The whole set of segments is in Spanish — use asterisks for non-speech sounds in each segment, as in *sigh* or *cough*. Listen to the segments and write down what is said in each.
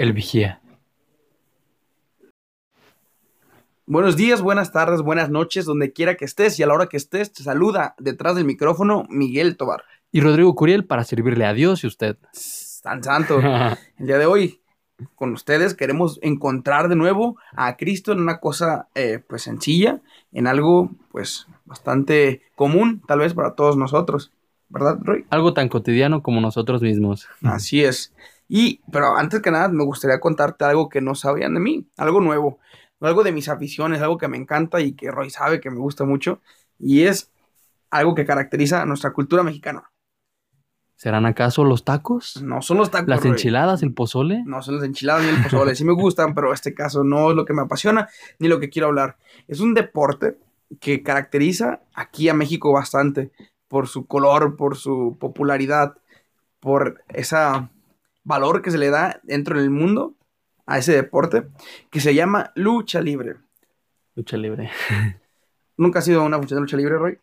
El vigía. Buenos días, buenas tardes, buenas noches, donde quiera que estés y a la hora que estés, te saluda detrás del micrófono Miguel Tobar. Y Rodrigo Curiel para servirle a Dios y usted. Tan santo. *laughs* El día de hoy, con ustedes, queremos encontrar de nuevo a Cristo en una cosa, eh, pues, sencilla, en algo, pues, bastante común, tal vez para todos nosotros. ¿Verdad, Roy? Algo tan cotidiano como nosotros mismos. Así es. Y, pero antes que nada, me gustaría contarte algo que no sabían de mí, algo nuevo, algo de mis aficiones, algo que me encanta y que Roy sabe que me gusta mucho, y es algo que caracteriza a nuestra cultura mexicana. ¿Serán acaso los tacos? No son los tacos. ¿Las Roy. enchiladas, el pozole? No son las enchiladas ni el pozole. Sí me gustan, pero este caso no es lo que me apasiona ni lo que quiero hablar. Es un deporte que caracteriza aquí a México bastante por su color, por su popularidad, por ese valor que se le da dentro del mundo a ese deporte que se llama lucha libre. Lucha libre. ¿Nunca has sido una función de lucha libre, Roy?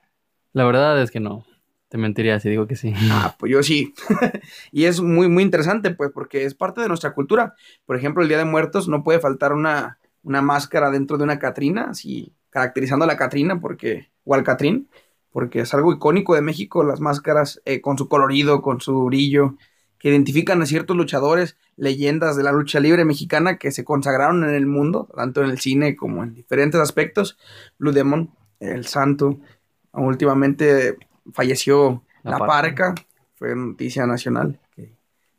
La verdad es que no. Te mentiría si digo que sí. Ah, *laughs* pues yo sí. *laughs* y es muy, muy interesante, pues, porque es parte de nuestra cultura. Por ejemplo, el Día de Muertos no puede faltar una, una máscara dentro de una Catrina, así caracterizando a la Catrina, porque, o al Catrín, porque es algo icónico de México, las máscaras eh, con su colorido, con su brillo, que identifican a ciertos luchadores, leyendas de la lucha libre mexicana que se consagraron en el mundo, tanto en el cine como en diferentes aspectos. Blue Demon, El Santo, últimamente falleció La La, Parca. Parca. fue noticia nacional. El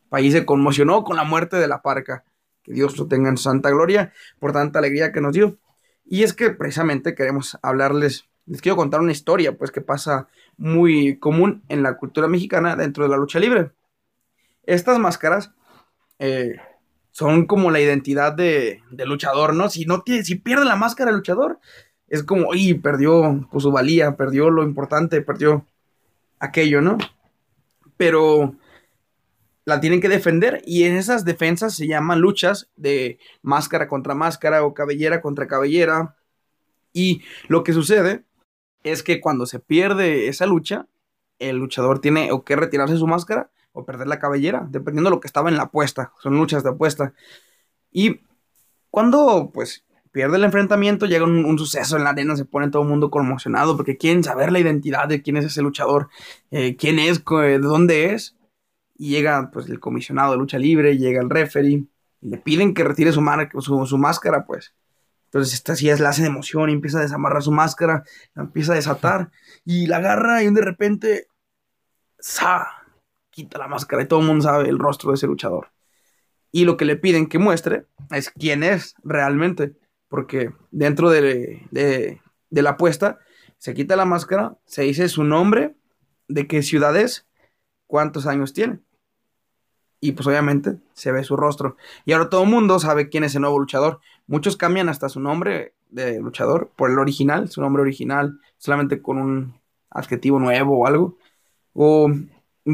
país se conmocionó con la muerte de La Parca. Que Dios lo tenga en su santa gloria por tanta alegría que nos dio. Y es que precisamente queremos hablarles, les quiero contar una historia, pues que pasa muy común en la cultura mexicana dentro de la lucha libre. Estas máscaras eh, son como la identidad de, luchador, ¿no? Si no tiene, si pierde la máscara el luchador, es como, y perdió pues, su valía, perdió lo importante, perdió aquello, ¿no? Pero la tienen que defender y en esas defensas se llaman luchas de máscara contra máscara o cabellera contra cabellera. Y lo que sucede es que cuando se pierde esa lucha, el luchador tiene o que retirarse su máscara o perder la cabellera, dependiendo de lo que estaba en la apuesta. Son luchas de apuesta. Y cuando pues pierde el enfrentamiento, llega un, un suceso en la arena, se pone todo el mundo conmocionado porque quieren saber la identidad de quién es ese luchador, eh, quién es, co- de dónde es. Y llega pues el comisionado de lucha libre, llega el referee, le piden que retire su máscara, pues. Entonces esta sí es la hace de emoción y empieza a desamarrar su máscara, la empieza a desatar y la agarra y de repente ¡sa! Quita la máscara y todo el mundo sabe el rostro de ese luchador. Y lo que le piden que muestre es quién es realmente, porque dentro de, de- la apuesta se quita la máscara, se dice su nombre, de qué ciudad es, cuántos años tiene. Y pues obviamente se ve su rostro. Y ahora todo el mundo sabe quién es el nuevo luchador. Muchos cambian hasta su nombre de luchador por el original, su nombre original, solamente con un adjetivo nuevo o algo. O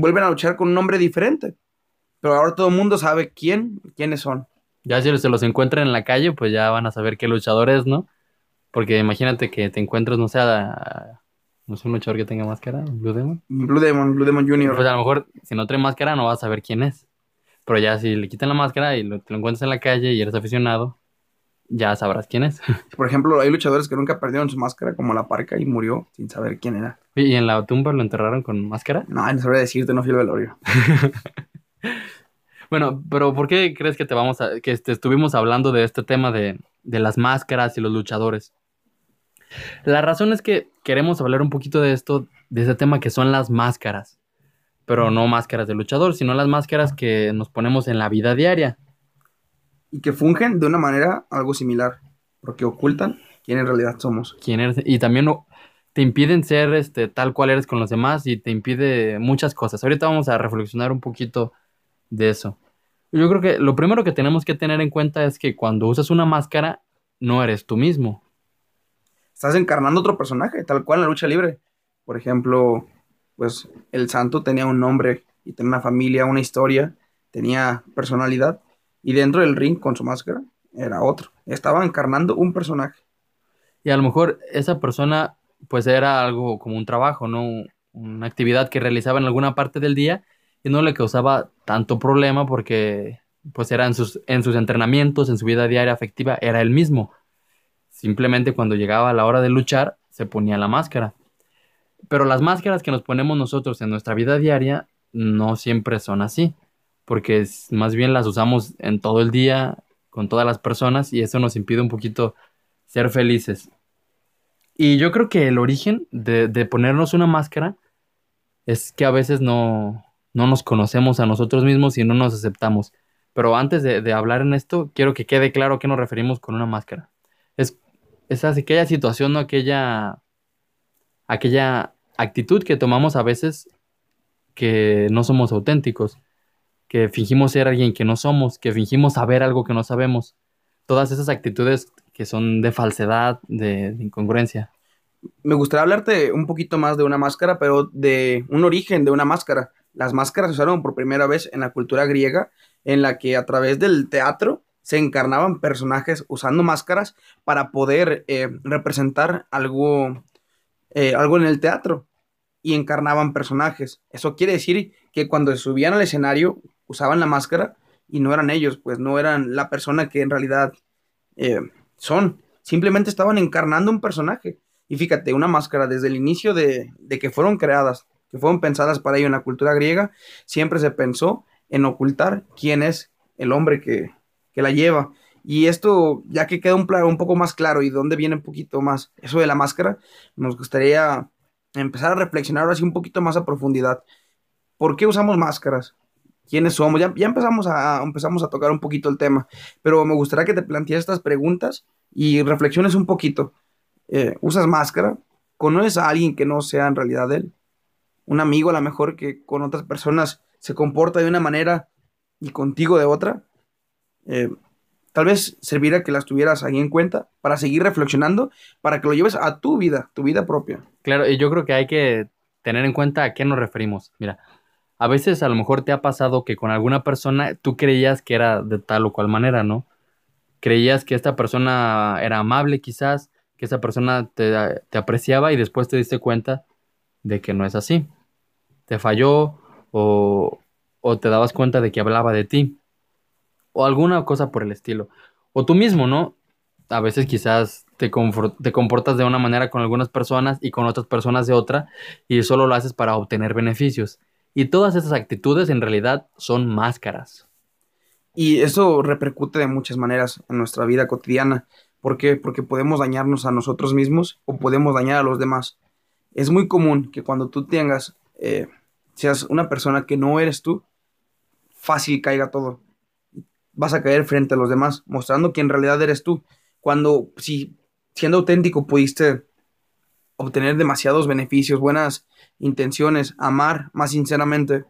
vuelven a luchar con un nombre diferente. Pero ahora todo el mundo sabe quién, quiénes son. Ya si se los encuentran en la calle, pues ya van a saber qué luchador es, ¿no? Porque imagínate que te encuentres, no sé, a- a- no sé, un luchador que tenga máscara, Blue Demon. Blue Demon, Blue Demon Jr. Pues a lo mejor, si no trae máscara, no vas a saber quién es. Pero ya si le quitan la máscara y lo, te lo encuentras en la calle y eres aficionado, ya sabrás quién es. *laughs* Por ejemplo, hay luchadores que nunca perdieron su máscara, como la parca, y murió sin saber quién era. ¿Y en la tumba lo enterraron con máscara? No, no sabría decirte, no fui al velorio. *laughs* Bueno, pero ¿por qué crees que te vamos a, que te estuvimos hablando de este tema de, de las máscaras y los luchadores? La razón es que queremos hablar un poquito de esto, de ese tema que son las máscaras. Pero no máscaras de luchador, sino las máscaras que nos ponemos en la vida diaria. Y que fungen de una manera algo similar, porque ocultan quién en realidad somos. quién eres y también te impiden ser este tal cual eres con los demás y te impide muchas cosas. Ahorita vamos a reflexionar un poquito de eso. Yo creo que lo primero que tenemos que tener en cuenta es que cuando usas una máscara no eres tú mismo. Estás encarnando otro personaje, tal cual en la lucha libre. Por ejemplo, pues el santo tenía un nombre y tenía una familia, una historia, tenía personalidad. Y dentro del ring con su máscara era otro. Estaba encarnando un personaje. Y a lo mejor esa persona pues era algo como un trabajo, ¿no? Una actividad que realizaba en alguna parte del día y no le causaba tanto problema porque pues era en sus, en sus entrenamientos, en su vida diaria afectiva, era el mismo. Simplemente cuando llegaba la hora de luchar, se ponía la máscara. Pero las máscaras que nos ponemos nosotros en nuestra vida diaria no siempre son así, porque más bien las usamos en todo el día, con todas las personas, y eso nos impide un poquito ser felices. Y yo creo que el origen de, de ponernos una máscara es que a veces no, no nos conocemos a nosotros mismos y no nos aceptamos. Pero antes de, hablar en esto, quiero que quede claro a qué nos referimos con una máscara. Es, es aquella situación o aquella, aquella actitud que tomamos a veces que no somos auténticos, que fingimos ser alguien que no somos, que fingimos saber algo que no sabemos. Todas esas actitudes que son de falsedad, de incongruencia me gustaría hablarte un poquito más de una máscara, pero de un origen de una máscara. Las máscaras se usaron por primera vez en la cultura griega, en la que a través del teatro se encarnaban personajes usando máscaras para poder eh, representar algo, eh, algo en el teatro y encarnaban personajes. Eso quiere decir que cuando subían al escenario usaban la máscara y no eran ellos, pues no eran la persona que en realidad eh, son. Simplemente estaban encarnando un personaje. Y fíjate, una máscara desde el inicio de, que fueron creadas, que fueron pensadas para ello en la cultura griega, siempre se pensó en ocultar quién es el hombre que, la lleva. Y esto, ya que queda un, un poco más claro y dónde viene un poquito más eso de la máscara, nos gustaría empezar a reflexionar así un poquito más a profundidad. ¿Por qué usamos máscaras? ¿Quiénes somos? Ya, empezamos, a, empezamos a tocar un poquito el tema, pero me gustaría que te plantees estas preguntas y reflexiones un poquito. Eh, usas máscara, conoces a alguien que no sea en realidad él. Un amigo a lo mejor que con otras personas se comporta de una manera y contigo de otra. Eh, tal vez serviría que las tuvieras ahí en cuenta para seguir reflexionando, para que lo lleves a tu vida, tu vida propia. Claro, y yo creo que hay que tener en cuenta a qué nos referimos. Mira, a veces a lo mejor te ha pasado que con alguna persona tú creías que era de tal o cual manera, ¿no? Creías que esta persona era amable quizás, que esa persona te, apreciaba y después te diste cuenta de que no es así. Te falló o, o te dabas cuenta de que hablaba de ti o alguna cosa por el estilo. O tú mismo, ¿no? A veces quizás te, te, comportas de una manera con algunas personas y con otras personas de otra y solo lo haces para obtener beneficios. Y todas esas actitudes en realidad son máscaras. Y eso repercute de muchas maneras en nuestra vida cotidiana. ¿Por qué? Porque podemos dañarnos a nosotros mismos o podemos dañar a los demás. Es muy común que cuando tú tengas, eh, seas una persona que no eres tú, fácil caiga todo. Vas a caer frente a los demás, mostrando que en realidad eres tú. Cuando, si siendo auténtico pudiste obtener demasiados beneficios, buenas intenciones, amar más sinceramente,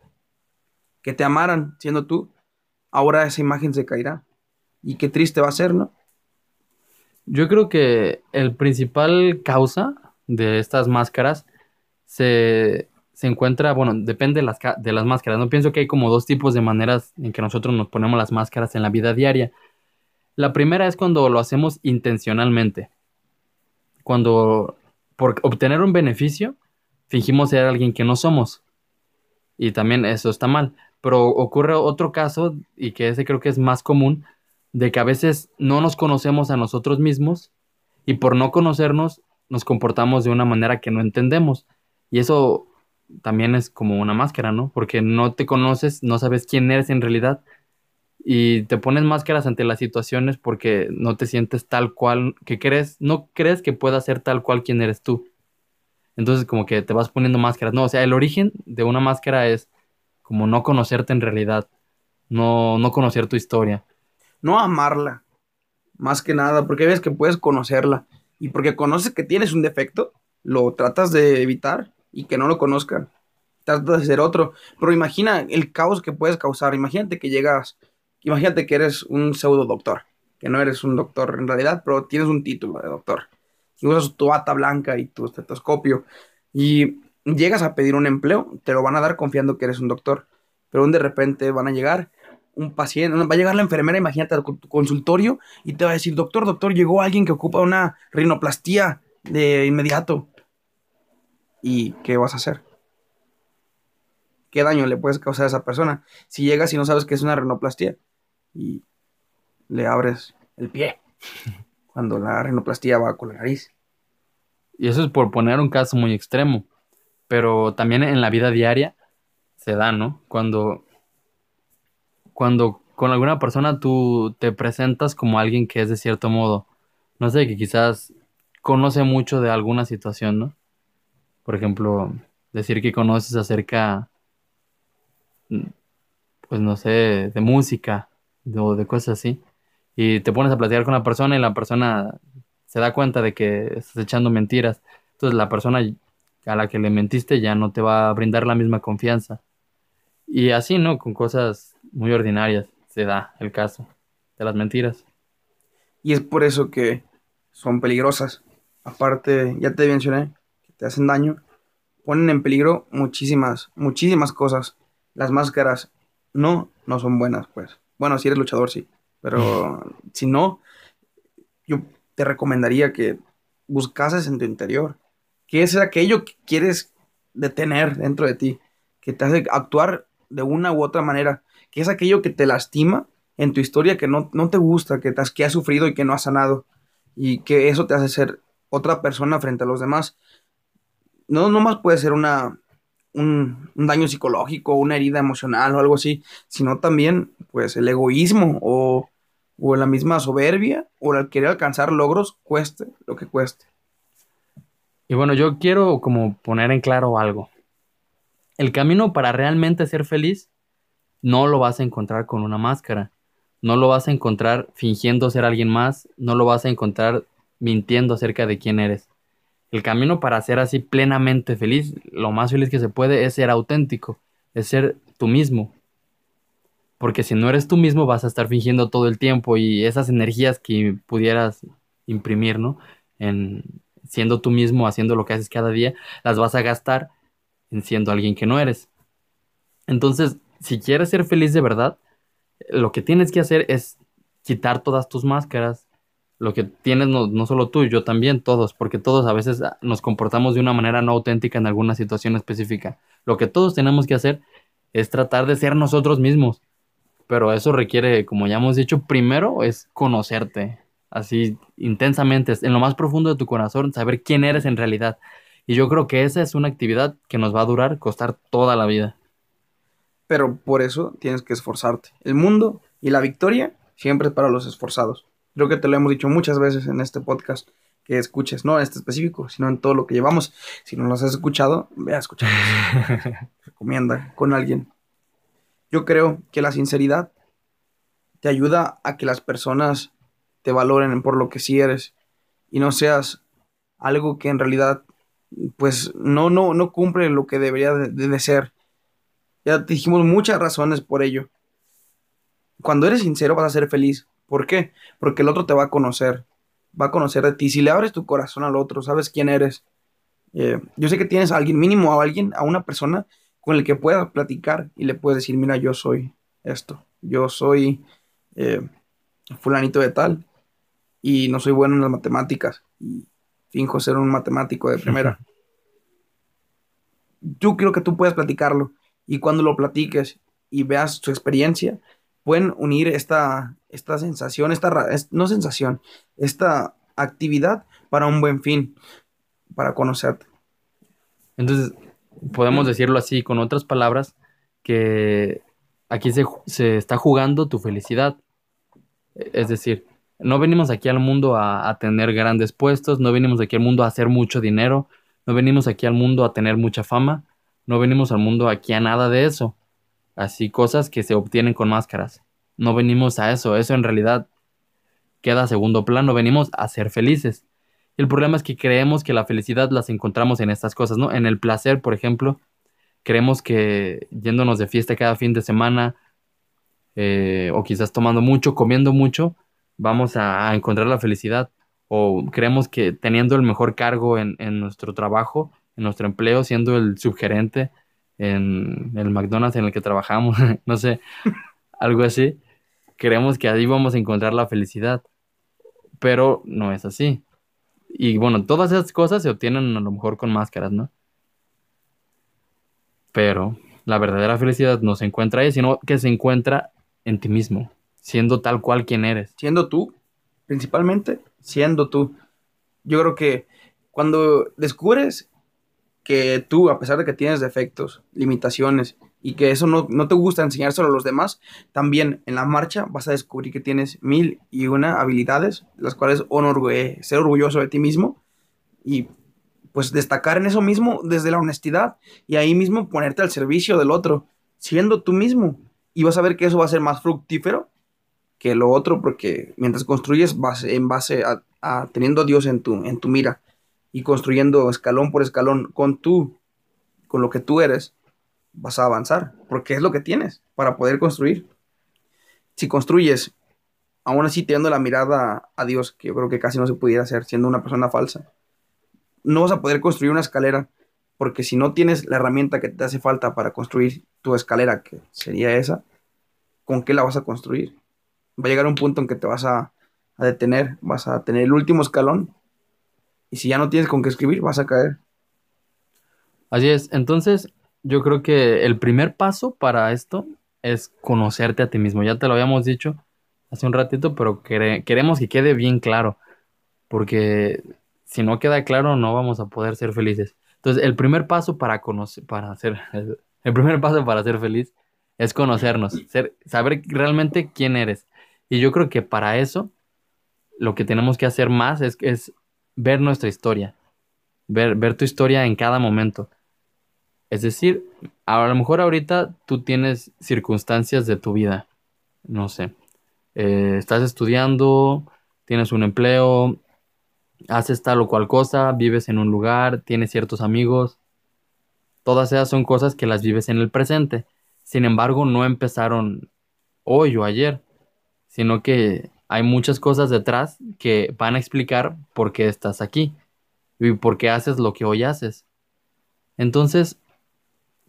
que te amaran siendo tú, ahora esa imagen se caerá. Y qué triste va a ser, ¿no? Yo creo que el principal causa de estas máscaras se, encuentra, bueno, depende de las, de las máscaras. No pienso que hay como dos tipos de maneras en que nosotros nos ponemos las máscaras en la vida diaria. La primera es cuando lo hacemos intencionalmente. Cuando por obtener un beneficio fingimos ser alguien que no somos. Y también eso está mal. Pero ocurre otro caso, y que ese creo que es más común, de que a veces no nos conocemos a nosotros mismos y por no conocernos nos comportamos de una manera que no entendemos. Y eso también es como una máscara, ¿no? Porque no te conoces, no sabes quién eres en realidad y te pones máscaras ante las situaciones porque no te sientes tal cual que crees, no crees que pueda ser tal cual quien eres tú. Entonces como que te vas poniendo máscaras. No, o sea, el origen de una máscara es como no conocerte en realidad, no, no conocer tu historia no amarla, más que nada, porque ves que puedes conocerla y porque conoces que tienes un defecto, lo tratas de evitar y que no lo conozcan. Tratas de ser otro, pero imagina el caos que puedes causar. Imagínate que llegas, imagínate que eres un pseudo doctor, que no eres un doctor en realidad, pero tienes un título de doctor. Y usas tu bata blanca y tu estetoscopio y llegas a pedir un empleo, te lo van a dar confiando que eres un doctor, pero de repente van a llegar un paciente, va a llegar la enfermera, imagínate, a tu consultorio y te va a decir, doctor, doctor, llegó alguien que ocupa una rinoplastía de inmediato. ¿Y qué vas a hacer? ¿Qué daño le puedes causar a esa persona si llegas y no sabes que es una rinoplastía? Y le abres el pie *laughs* cuando la rinoplastía va con la nariz. Y eso es por poner un caso muy extremo, pero también en la vida diaria se da, ¿no? Cuando, cuando con alguna persona tú te presentas como alguien que es de cierto modo, no sé, que quizás conoce mucho de alguna situación, ¿no? Por ejemplo, decir que conoces acerca, pues no sé, de música o de cosas así, y te pones a platicar con la persona y la persona se da cuenta de que estás echando mentiras. Entonces la persona a la que le mentiste ya no te va a brindar la misma confianza. Y así, ¿no? Con cosas muy ordinarias se da el caso de las mentiras. Y es por eso que son peligrosas. Aparte, ya te mencioné que te hacen daño. Ponen en peligro muchísimas, muchísimas cosas. Las máscaras no, no son buenas, pues. Bueno, si eres luchador, sí. Pero *laughs* si no, yo te recomendaría que buscases en tu interior. ¿Qué es aquello que quieres detener dentro de ti? Que te hace actuar de una u otra manera. ¿Qué es aquello que te lastima en tu historia, que no, te gusta, que, te has, que has sufrido y que no has sanado. Y que eso te hace ser otra persona frente a los demás. No nomás puede ser una, un, daño psicológico, una herida emocional o algo así, sino también pues el egoísmo o, o la misma soberbia o el querer alcanzar logros, cueste lo que cueste. Y bueno, yo quiero como poner en claro algo. El camino para realmente ser feliz no lo vas a encontrar con una máscara. No lo vas a encontrar fingiendo ser alguien más. No lo vas a encontrar mintiendo acerca de quién eres. El camino para ser así plenamente feliz, lo más feliz que se puede, es ser auténtico, es ser tú mismo. Porque si no eres tú mismo, vas a estar fingiendo todo el tiempo y esas energías que pudieras imprimir, ¿no? En siendo tú mismo, haciendo lo que haces cada día, las vas a gastar en siendo alguien que no eres. Entonces, si quieres ser feliz de verdad, lo que tienes que hacer es quitar todas tus máscaras. Lo que tienes no, solo tú, yo también, todos, porque todos a veces nos comportamos de una manera no auténtica en alguna situación específica. Lo que todos tenemos que hacer es tratar de ser nosotros mismos. Pero eso requiere, como ya hemos dicho, primero es conocerte, así intensamente, en lo más profundo de tu corazón, saber quién eres en realidad. Y yo creo que esa es una actividad que nos va a durar, costar toda la vida. Pero por eso tienes que esforzarte. El mundo y la victoria siempre es para los esforzados. Creo que te lo hemos dicho muchas veces en este podcast que escuches, no en este específico, sino en todo lo que llevamos. Si no los has escuchado, ve a escucharlos. *laughs* Recomienda con alguien. Yo creo que la sinceridad te ayuda a que las personas te valoren por lo que sí eres y no seas algo que en realidad pues no, no, no cumple lo que debería de, ser. Ya te dijimos muchas razones por ello. Cuando eres sincero vas a ser feliz. ¿Por qué? Porque el otro te va a conocer. Va a conocer de ti. Si le abres tu corazón al otro, sabes quién eres. Eh, yo sé que tienes a alguien, mínimo a alguien, a una persona con el que puedas platicar y le puedes decir, mira, yo soy esto. Yo soy eh, fulanito de tal y no soy bueno en las matemáticas. Y finjo ser un matemático de primera. *laughs* Yo creo que tú puedes platicarlo y cuando lo platiques y veas su experiencia, pueden unir esta, esta sensación, esta, no sensación, esta actividad para un buen fin, para conocerte. Entonces, podemos decirlo así, con otras palabras, que aquí se, se está jugando tu felicidad. Es decir, no venimos aquí al mundo a, tener grandes puestos, no venimos aquí al mundo a hacer mucho dinero, no venimos aquí al mundo a tener mucha fama, no venimos al mundo aquí a nada de eso. Así cosas que se obtienen con máscaras. No venimos a eso, eso en realidad queda a segundo plano, venimos a ser felices. el problema es que creemos que la felicidad las encontramos en estas cosas, ¿no? En el placer, por ejemplo, creemos que yéndonos de fiesta cada fin de semana, eh, o quizás tomando mucho, comiendo mucho, vamos a, encontrar la felicidad o creemos que teniendo el mejor cargo en, nuestro trabajo, en nuestro empleo, siendo el subgerente en el McDonald's en el que trabajamos, *laughs* no sé, algo así, creemos que ahí vamos a encontrar la felicidad, pero no es así. Y bueno, todas esas cosas se obtienen a lo mejor con máscaras, ¿no? Pero la verdadera felicidad no se encuentra ahí, sino que se encuentra en ti mismo siendo tal cual quien eres. Siendo tú, principalmente siendo tú. Yo creo que cuando descubres que tú, a pesar de que tienes defectos, limitaciones, y que eso no, no te gusta enseñárselo a los demás, también en la marcha vas a descubrir que tienes mil y una habilidades, las cuales ser orgulloso de ti mismo y pues destacar en eso mismo desde la honestidad y ahí mismo ponerte al servicio del otro, siendo tú mismo. Y vas a ver que eso va a ser más fructífero que lo otro, porque mientras construyes base, en base a, teniendo a Dios en tu, en tu mira y construyendo escalón por escalón con tú, con lo que tú eres, vas a avanzar, porque es lo que tienes para poder construir. Si construyes, aún así teniendo la mirada a Dios, que yo creo que casi no se pudiera hacer siendo una persona falsa, no vas a poder construir una escalera, porque si no tienes la herramienta que te hace falta para construir tu escalera, que sería esa, ¿con qué la vas a construir? Va a llegar un punto en que te vas a, a detener, vas a tener el último escalón, y si ya no tienes con qué escribir, vas a caer. Así es, entonces yo creo que el primer paso para esto es conocerte a ti mismo. Ya te lo habíamos dicho hace un ratito, pero queremos que quede bien claro, porque si no queda claro no vamos a poder ser felices. Entonces, el primer paso para conocer, para ser, *laughs* el primer paso para ser feliz es conocernos, saber realmente quién eres. Y yo creo que para eso lo que tenemos que hacer más es ver nuestra historia, ver, ver tu historia en cada momento. Es decir, a lo mejor ahorita tú tienes circunstancias de tu vida, no sé, eh, estás estudiando, tienes un empleo, haces tal o cual cosa, vives en un lugar, tienes ciertos amigos, todas esas son cosas que las vives en el presente. Sin embargo, no empezaron hoy o ayer, sino que hay muchas cosas detrás que van a explicar por qué estás aquí y por qué haces lo que hoy haces. Entonces,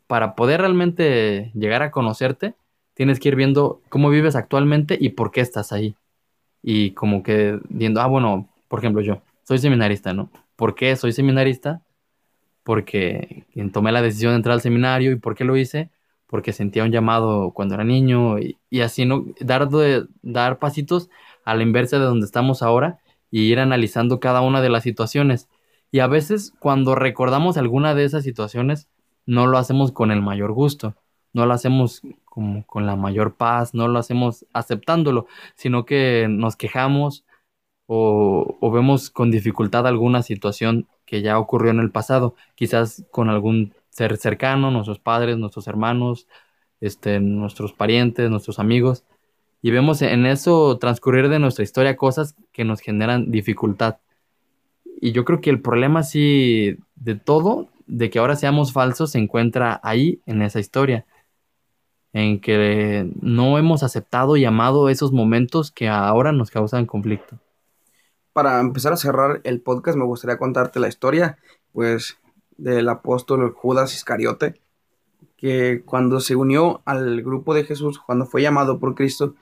para poder realmente llegar a conocerte, tienes que ir viendo cómo vives actualmente y por qué estás ahí. Y como que viendo, ah, bueno, por ejemplo, yo soy seminarista, ¿no? ¿Por qué soy seminarista? Porque tomé la decisión de entrar al seminario y por qué lo hice, porque sentía un llamado cuando era niño y, así, ¿no? Dar, dar pasitos a la inversa de donde estamos ahora y ir analizando cada una de las situaciones. Y a veces cuando recordamos alguna de esas situaciones, no lo hacemos con el mayor gusto, no lo hacemos como con la mayor paz, no lo hacemos aceptándolo, sino que nos quejamos o, vemos con dificultad alguna situación que ya ocurrió en el pasado, quizás con algún ser cercano, nuestros padres, nuestros hermanos, este, nuestros parientes, nuestros amigos, y vemos en eso transcurrir de nuestra historia cosas que nos generan dificultad. Y yo creo que el problema sí de todo de que ahora seamos falsos se encuentra ahí, en esa historia, en que no hemos aceptado y amado esos momentos que ahora nos causan conflicto. Para empezar a cerrar el podcast, me gustaría contarte la historia, pues, del apóstol Judas Iscariote, que cuando se unió al grupo de Jesús, cuando fue llamado por Cristo,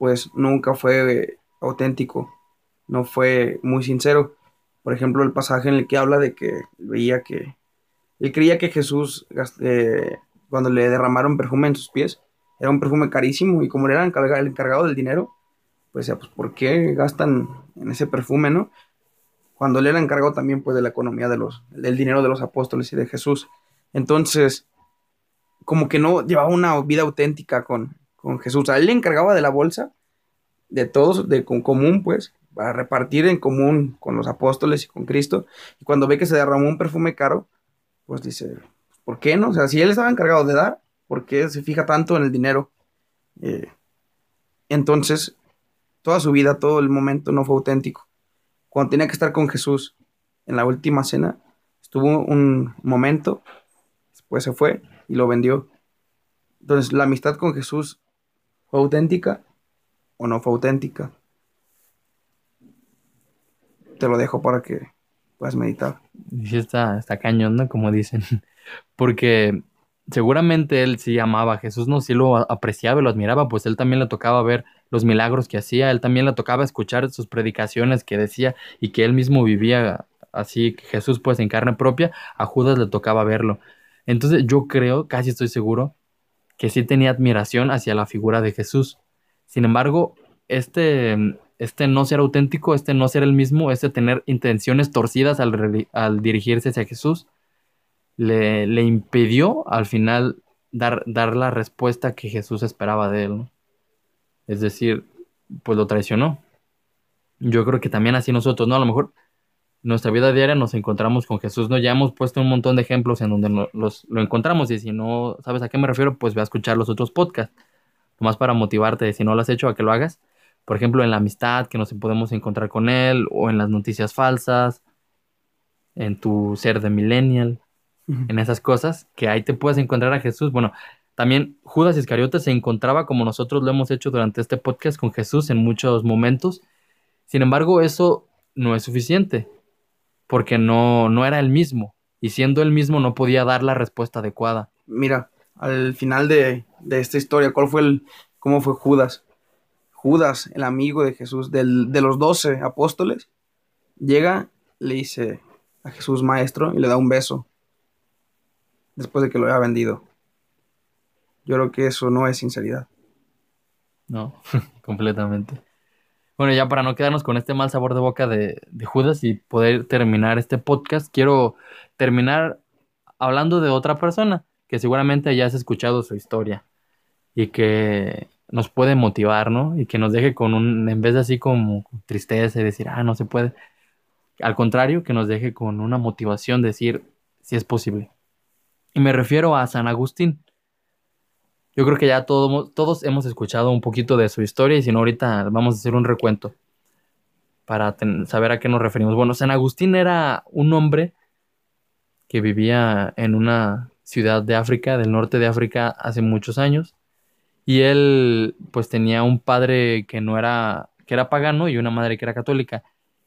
pues nunca fue auténtico, no fue muy sincero. Por ejemplo, el pasaje en el que habla de que veía que él creía que Jesús, eh, cuando le derramaron perfume en sus pies, era un perfume carísimo y como era el encargado del dinero, pues, pues ¿por qué gastan en ese perfume, no? Cuando él era encargado también, pues, de la economía de los, del dinero de los apóstoles y de Jesús. Entonces, como que no llevaba una vida auténtica con, con Jesús. A él le encargaba de la bolsa, de todos, de común, pues, para repartir en común con los apóstoles y con Cristo. Y cuando ve que se derramó un perfume caro, pues dice, ¿por qué no? O sea, si él estaba encargado de dar, ¿por qué se fija tanto en el dinero? Eh, entonces, toda su vida, todo el momento no fue auténtico. Cuando tenía que estar con Jesús en la última cena, estuvo un momento, después se fue y lo vendió. Entonces, la amistad con Jesús fue auténtica o no fue auténtica. Te lo dejo para que puedas meditar. Sí, está, está cañón, ¿no? Como dicen. *laughs* Porque seguramente él sí amaba a Jesús, no, sí lo apreciaba y lo admiraba, pues él también le tocaba ver los milagros que hacía, él también le tocaba escuchar sus predicaciones que decía y que él mismo vivía así, que Jesús pues en carne propia, a Judas le tocaba verlo. Entonces yo creo, casi estoy seguro, que sí tenía admiración hacia la figura de Jesús. Sin embargo, este, este no ser auténtico, este no ser el mismo, este tener intenciones torcidas al, dirigirse hacia Jesús, le, le, impidió al final dar, dar la respuesta que Jesús esperaba de él. Es decir, pues lo traicionó. Yo creo que también así nosotros, ¿no? A lo mejor nuestra vida diaria nos encontramos con Jesús, ¿no? Ya hemos puesto un montón de ejemplos en donde los, lo encontramos y si no sabes a qué me refiero, pues ve a escuchar los otros podcasts, nomás para motivarte, si no lo has hecho, a que lo hagas. Por ejemplo, en la amistad, que nos podemos encontrar con Él, o en las noticias falsas, en tu ser de millennial, en esas cosas, que ahí te puedes encontrar a Jesús. Bueno, también Judas Iscariote se encontraba como nosotros lo hemos hecho durante este podcast con Jesús en muchos momentos. Sin embargo, eso no es suficiente porque no, no era el mismo. Y siendo el mismo no podía dar la respuesta adecuada. Mira, al final de, esta historia, ¿cuál fue el, cómo fue Judas? Judas, el amigo de Jesús, del, de los doce apóstoles, llega, le dice a Jesús maestro y le da un beso después de que lo haya vendido. Yo creo que eso no es sinceridad. No, *laughs* completamente. Bueno, ya para no quedarnos con este mal sabor de boca de, Judas y poder terminar este podcast, quiero terminar hablando de otra persona que seguramente ya has escuchado su historia y que nos puede motivar, ¿no? Y que nos deje con un, en vez de así como tristeza y decir, ah, no se puede. Al contrario, que nos deje con una motivación de decir, si es posible. Y me refiero a San Agustín. Yo creo que ya todos hemos escuchado un poquito de su historia y si no, ahorita vamos a hacer un recuento para saber a qué nos referimos. Bueno, San Agustín era un hombre que vivía en una ciudad de África, del norte de África, hace muchos años. Y él, pues, tenía un padre que no era, que era pagano y una madre que era católica.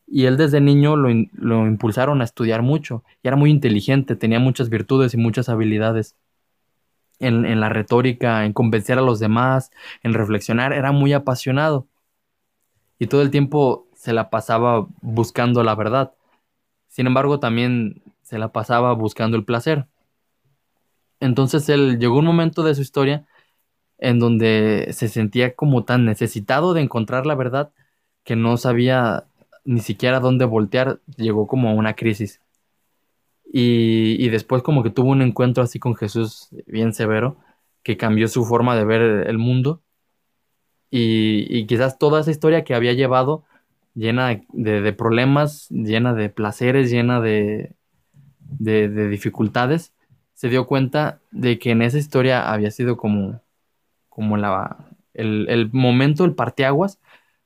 Y él desde niño lo, lo impulsaron a estudiar mucho. Y era muy inteligente, tenía muchas virtudes y muchas habilidades en, la retórica, en convencer a los demás, en reflexionar, era muy apasionado. Y todo el tiempo se la pasaba buscando la verdad. Sin embargo, también se la pasaba buscando el placer. Entonces él llegó un momento de su historia en donde se sentía como tan necesitado de encontrar la verdad que no sabía ni siquiera dónde voltear, llegó como a una crisis. Y, después como que tuvo un encuentro así con Jesús bien severo, que cambió su forma de ver el mundo. Y, quizás toda esa historia que había llevado, llena de, problemas, llena de placeres, llena de, de, dificultades, se dio cuenta de que en esa historia había sido como, como el, el momento, el parteaguas,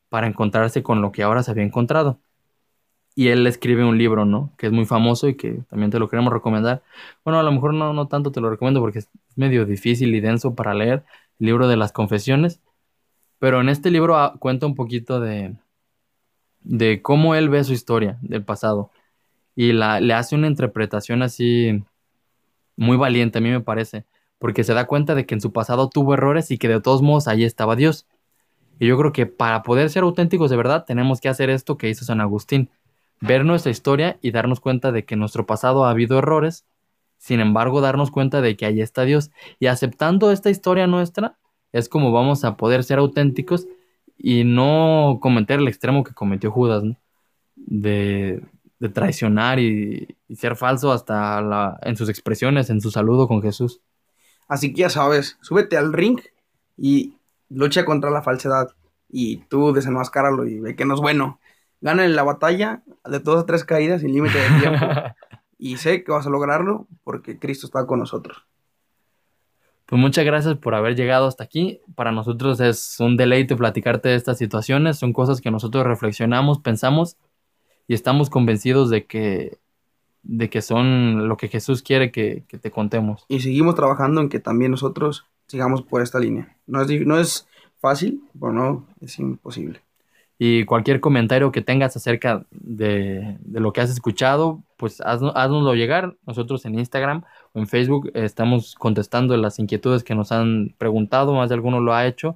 para encontrarse con lo que ahora se había encontrado y él escribe un libro, ¿no? Que es muy famoso y que también te lo queremos recomendar. Bueno, a lo mejor no, no tanto te lo recomiendo porque es medio difícil y denso para leer, el libro de las confesiones, pero en este libro ah, cuenta un poquito de, de cómo él ve su historia del pasado y la, le hace una interpretación así muy valiente, a mí me parece, porque se da cuenta de que en su pasado tuvo errores y que de todos modos ahí estaba Dios. Y yo creo que para poder ser auténticos de verdad tenemos que hacer esto que hizo San Agustín, ver nuestra historia y darnos cuenta de que en nuestro pasado ha habido errores, sin embargo darnos cuenta de que ahí está Dios. Y aceptando esta historia nuestra, es como vamos a poder ser auténticos y no cometer el extremo que cometió Judas, de, traicionar y, ser falso hasta la, en sus expresiones, en su saludo con Jesús. Así que ya sabes, súbete al ring y lucha contra la falsedad. Y tú desenmascáralo y ve que no es bueno ganan la batalla de todas tres caídas sin límite de tiempo. *laughs* y sé que vas a lograrlo porque Cristo está con nosotros. Pues muchas gracias por haber llegado hasta aquí. Para nosotros es un deleite platicarte de estas situaciones. Son cosas que nosotros reflexionamos, pensamos y estamos convencidos de que, de que son lo que Jesús quiere que, que te contemos. Y seguimos trabajando en que también nosotros sigamos por esta línea. No es, no es fácil, pero no es imposible. Y cualquier comentario que tengas acerca de, lo que has escuchado, pues haznoslo llegar. Nosotros en Instagram o en Facebook estamos contestando las inquietudes que nos han preguntado, más de alguno lo ha hecho.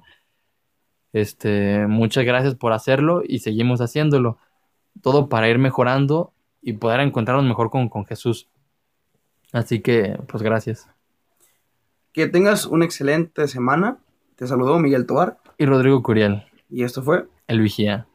Este, muchas gracias por hacerlo y seguimos haciéndolo. Todo para ir mejorando y poder encontrarnos mejor con, con Jesús. Así que, pues gracias. Que tengas una excelente semana Te saludó Miguel Tobar Y Rodrigo Curiel, y esto fue el vigía.